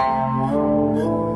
Oh.